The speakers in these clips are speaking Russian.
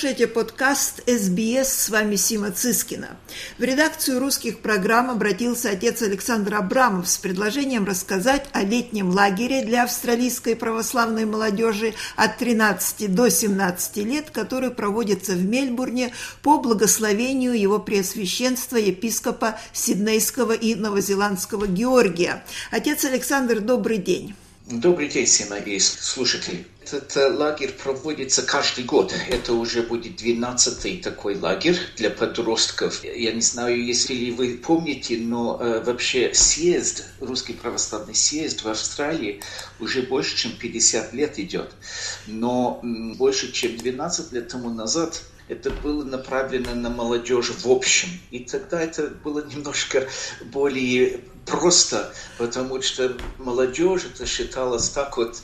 Слушаете подкаст «СБС». С вами Сима Цискина. В редакцию русских программ обратился отец Александр Абрамов с предложением рассказать о летнем лагере для австралийской православной молодежи от 13 до 17 лет, который проводится в Мельбурне по благословению его преосвященства епископа Сиднейского и Новозеландского Георгия. Отец Александр, добрый день. Добрый день, все мои слушатели. Этот э, лагерь проводится каждый год. Это уже будет 12-й такой лагерь для подростков. Я не знаю, если ли вы помните, но э, вообще съезд, русский православный съезд в Австралии уже больше, чем 50 лет идет. Но м, больше, чем 12 лет тому назад это было направлено на молодежь в общем. И тогда это было немножко более просто, потому что молодежь это считалось так вот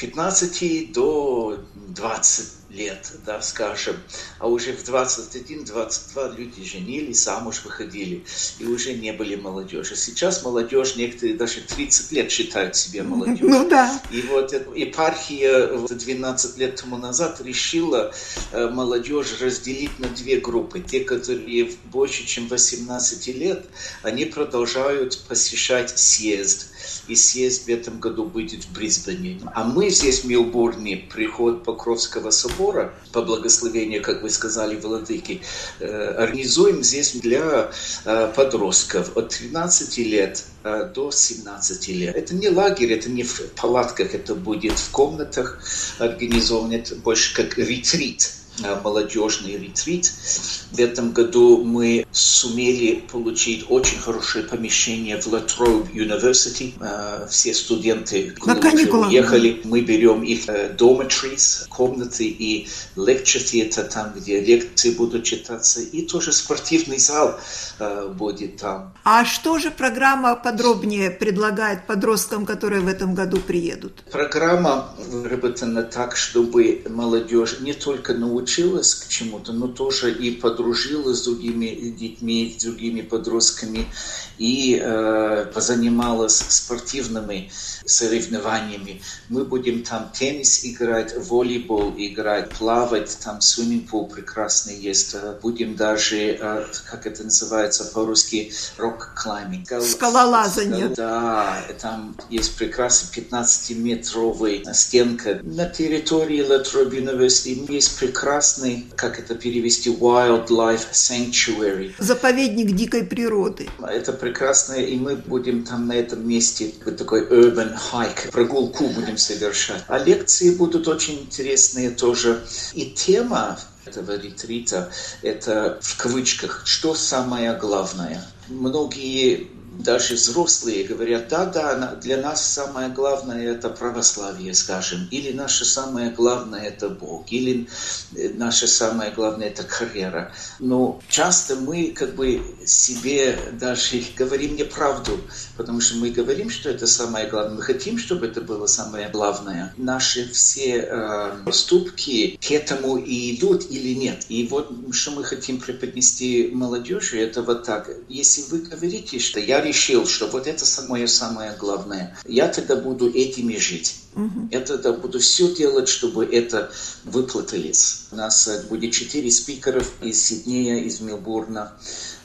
15 до 20 лет, да, скажем, а уже в 21-22 люди женились, замуж выходили, и уже не были молодежи. Сейчас молодежь, некоторые даже 30 лет считают себя молодежью. Ну да. И вот епархия 12 лет тому назад решила э, молодежь разделить на две группы. Те, которые больше, чем 18 лет, они продолжают посещать съезд. И съезд в этом году будет в Брисбене. А мы здесь в Милбурне, приход Покровского собора, по благословению, как вы сказали, владыки, э, организуем здесь для э, подростков от 13 лет э, до 17 лет. Это не лагерь, это не в палатках, это будет в комнатах организовано, это больше как ретрит молодежный ретрит. В этом году мы сумели получить очень хорошее помещение в Латроуб University. Все студенты уехали. Мы берем их dormitories, комнаты и lecture theater, там, где лекции будут читаться. И тоже спортивный зал будет там. А что же программа подробнее предлагает подросткам, которые в этом году приедут? Программа выработана так, чтобы молодежь не только научилась научилась к чему-то, но тоже и подружилась с другими детьми, с другими подростками и э, позанималась спортивными соревнованиями. Мы будем там теннис играть, волейбол играть, плавать, там swimming pool прекрасный есть. Будем даже, э, как это называется по-русски, rock climbing. Скалолазание. Да, там есть прекрасный 15-метровый стенка. На территории La Trobe University есть прекрасный, как это перевести, wildlife sanctuary. Заповедник дикой природы. Это прекрасно, и мы будем там на этом месте такой urban hike, прогулку будем совершать. А лекции будут очень интересные тоже. И тема этого ретрита – это в кавычках «что самое главное?». Многие даже взрослые говорят, да, да, для нас самое главное это православие, скажем, или наше самое главное это Бог, или э, наше самое главное это карьера. Но часто мы как бы себе даже говорим неправду, потому что мы говорим, что это самое главное, мы хотим, чтобы это было самое главное. Наши все э, поступки к этому и идут или нет. И вот что мы хотим преподнести молодежи, это вот так. Если вы говорите, что я решил, что вот это самое самое главное. Я тогда буду этими жить. Угу. Я тогда буду все делать, чтобы это выплатились. У нас э, будет четыре спикеров из Сиднея, из Мелбурна,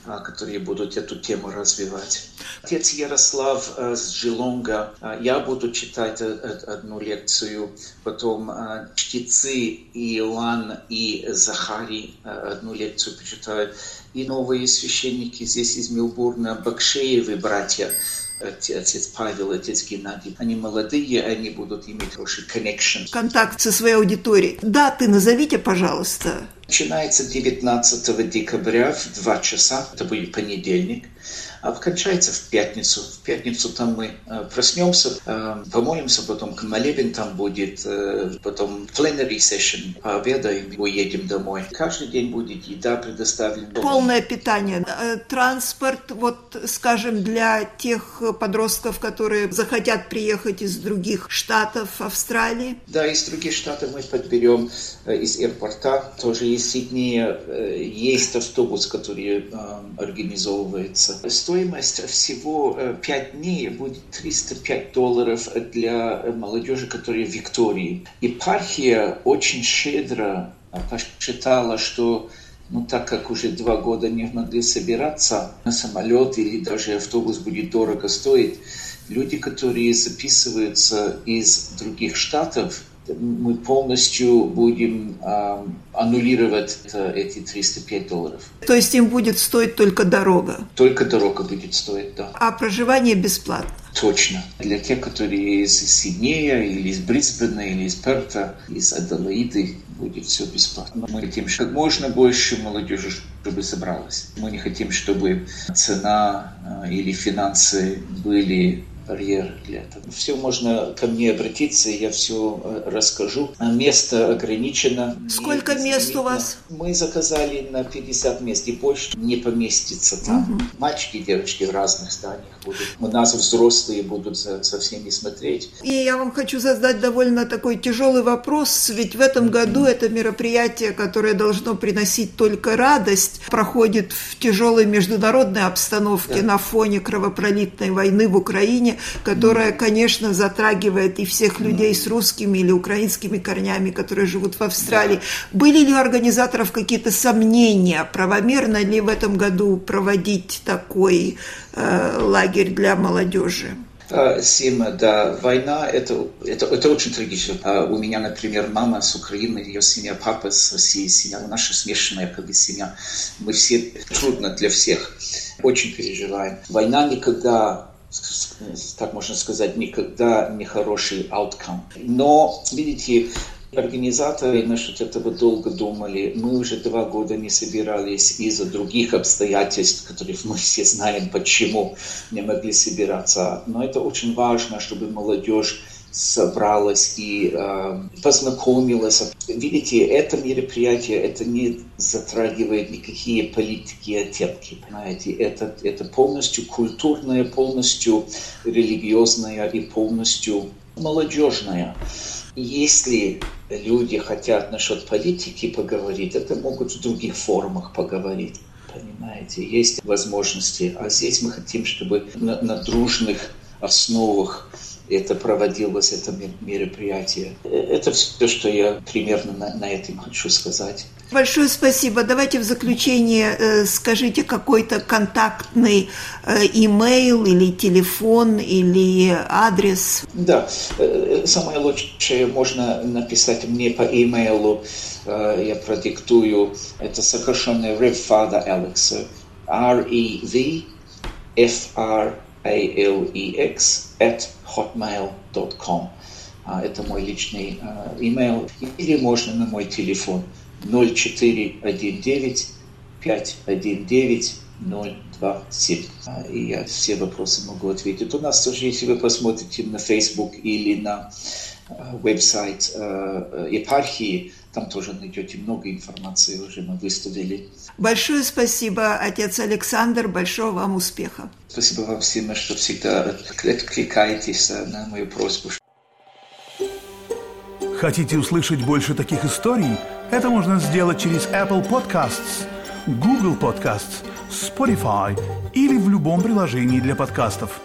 которые будут эту тему развивать. Отец Ярослав э, с Джилонга, а, я буду читать э, одну лекцию, потом чтецы Иоанн и Захарий одну лекцию почитают и новые священники здесь из Милбурна, Бакшеевы братья, отец Павел, отец Геннадий. Они молодые, они будут иметь хороший connection. Контакт со своей аудиторией. Даты назовите, пожалуйста. Начинается 19 декабря в 2 часа, это будет понедельник. А кончается в пятницу. В пятницу там мы э, проснемся, э, помолимся, потом к молебен там будет, э, потом plenary session, пообедаем уедем домой. Каждый день будет еда предоставлена. Полное питание, транспорт, вот, скажем, для тех подростков, которые захотят приехать из других штатов Австралии? Да, из других штатов мы подберем из аэропорта. Тоже из Сиднея есть автобус, который организовывается. Стоимость всего 5 дней будет 305 долларов для молодежи, которая в Виктории. Епархия очень щедро посчитала, что ну, так как уже два года не могли собираться на самолет или даже автобус будет дорого стоить, люди, которые записываются из других штатов, мы полностью будем э, аннулировать это, эти 305 долларов. То есть им будет стоить только дорога? Только дорога будет стоить, да. А проживание бесплатно? Точно. Для тех, которые из Сиднея, или из Брисбена, или из Перта, из Аделаиды, будет все бесплатно. Мы хотим, как можно больше молодежи, чтобы собралось. Мы не хотим, чтобы цена э, или финансы были барьер для этого. Все можно ко мне обратиться, я все э, расскажу. А место ограничено. Сколько мест у вас? Мы заказали на 50 мест, и больше не поместится там. Угу. Мальчики и девочки в разных зданиях будут. У нас взрослые будут за, за всеми смотреть. И я вам хочу задать довольно такой тяжелый вопрос, ведь в этом году это мероприятие, которое должно приносить только радость, проходит в тяжелой международной обстановке да. на фоне кровопролитной войны в Украине которая, конечно, затрагивает и всех людей с русскими или украинскими корнями, которые живут в Австралии. Были ли у организаторов какие-то сомнения, правомерно ли в этом году проводить такой э, лагерь для молодежи? Сима, да, война это, это, это очень трагично. А у меня, например, мама с Украины, ее семья, папа с России, семья, наша смешанная как бы семья. Мы все трудно для всех. Очень переживаем. Война никогда так можно сказать, никогда не хороший outcome. Но, видите, Организаторы насчет этого долго думали. Мы уже два года не собирались из-за других обстоятельств, которые мы все знаем, почему не могли собираться. Но это очень важно, чтобы молодежь собралась и э, познакомилась. Видите, это мероприятие, это не затрагивает никакие политики и оттенки, понимаете. Это, это полностью культурное, полностью религиозное и полностью молодежное. Если люди хотят насчет политики поговорить, это могут в других формах поговорить. Понимаете, есть возможности. А здесь мы хотим, чтобы на, на дружных основах это проводилось, это мероприятие. Это все, что я примерно на, на этом хочу сказать. Большое спасибо. Давайте в заключение э, скажите какой-то контактный э, имейл или телефон или адрес. Да, э, самое лучшее можно написать мне по имейлу. Э, я продиктую. Это сокращенное Revfather Alex. R-E-V F-R-A-L-E-X at hotmail.com. А, это мой личный имейл. Или можно на мой телефон 0419 519 027. И я все вопросы могу ответить. У нас тоже, если вы посмотрите на Facebook или на а, веб-сайт а, епархии, там тоже найдете много информации, уже мы выставили. Большое спасибо, отец Александр, большого вам успеха. Спасибо вам всем, что всегда откликаетесь на мою просьбу. Хотите услышать больше таких историй? Это можно сделать через Apple Podcasts, Google Podcasts, Spotify или в любом приложении для подкастов –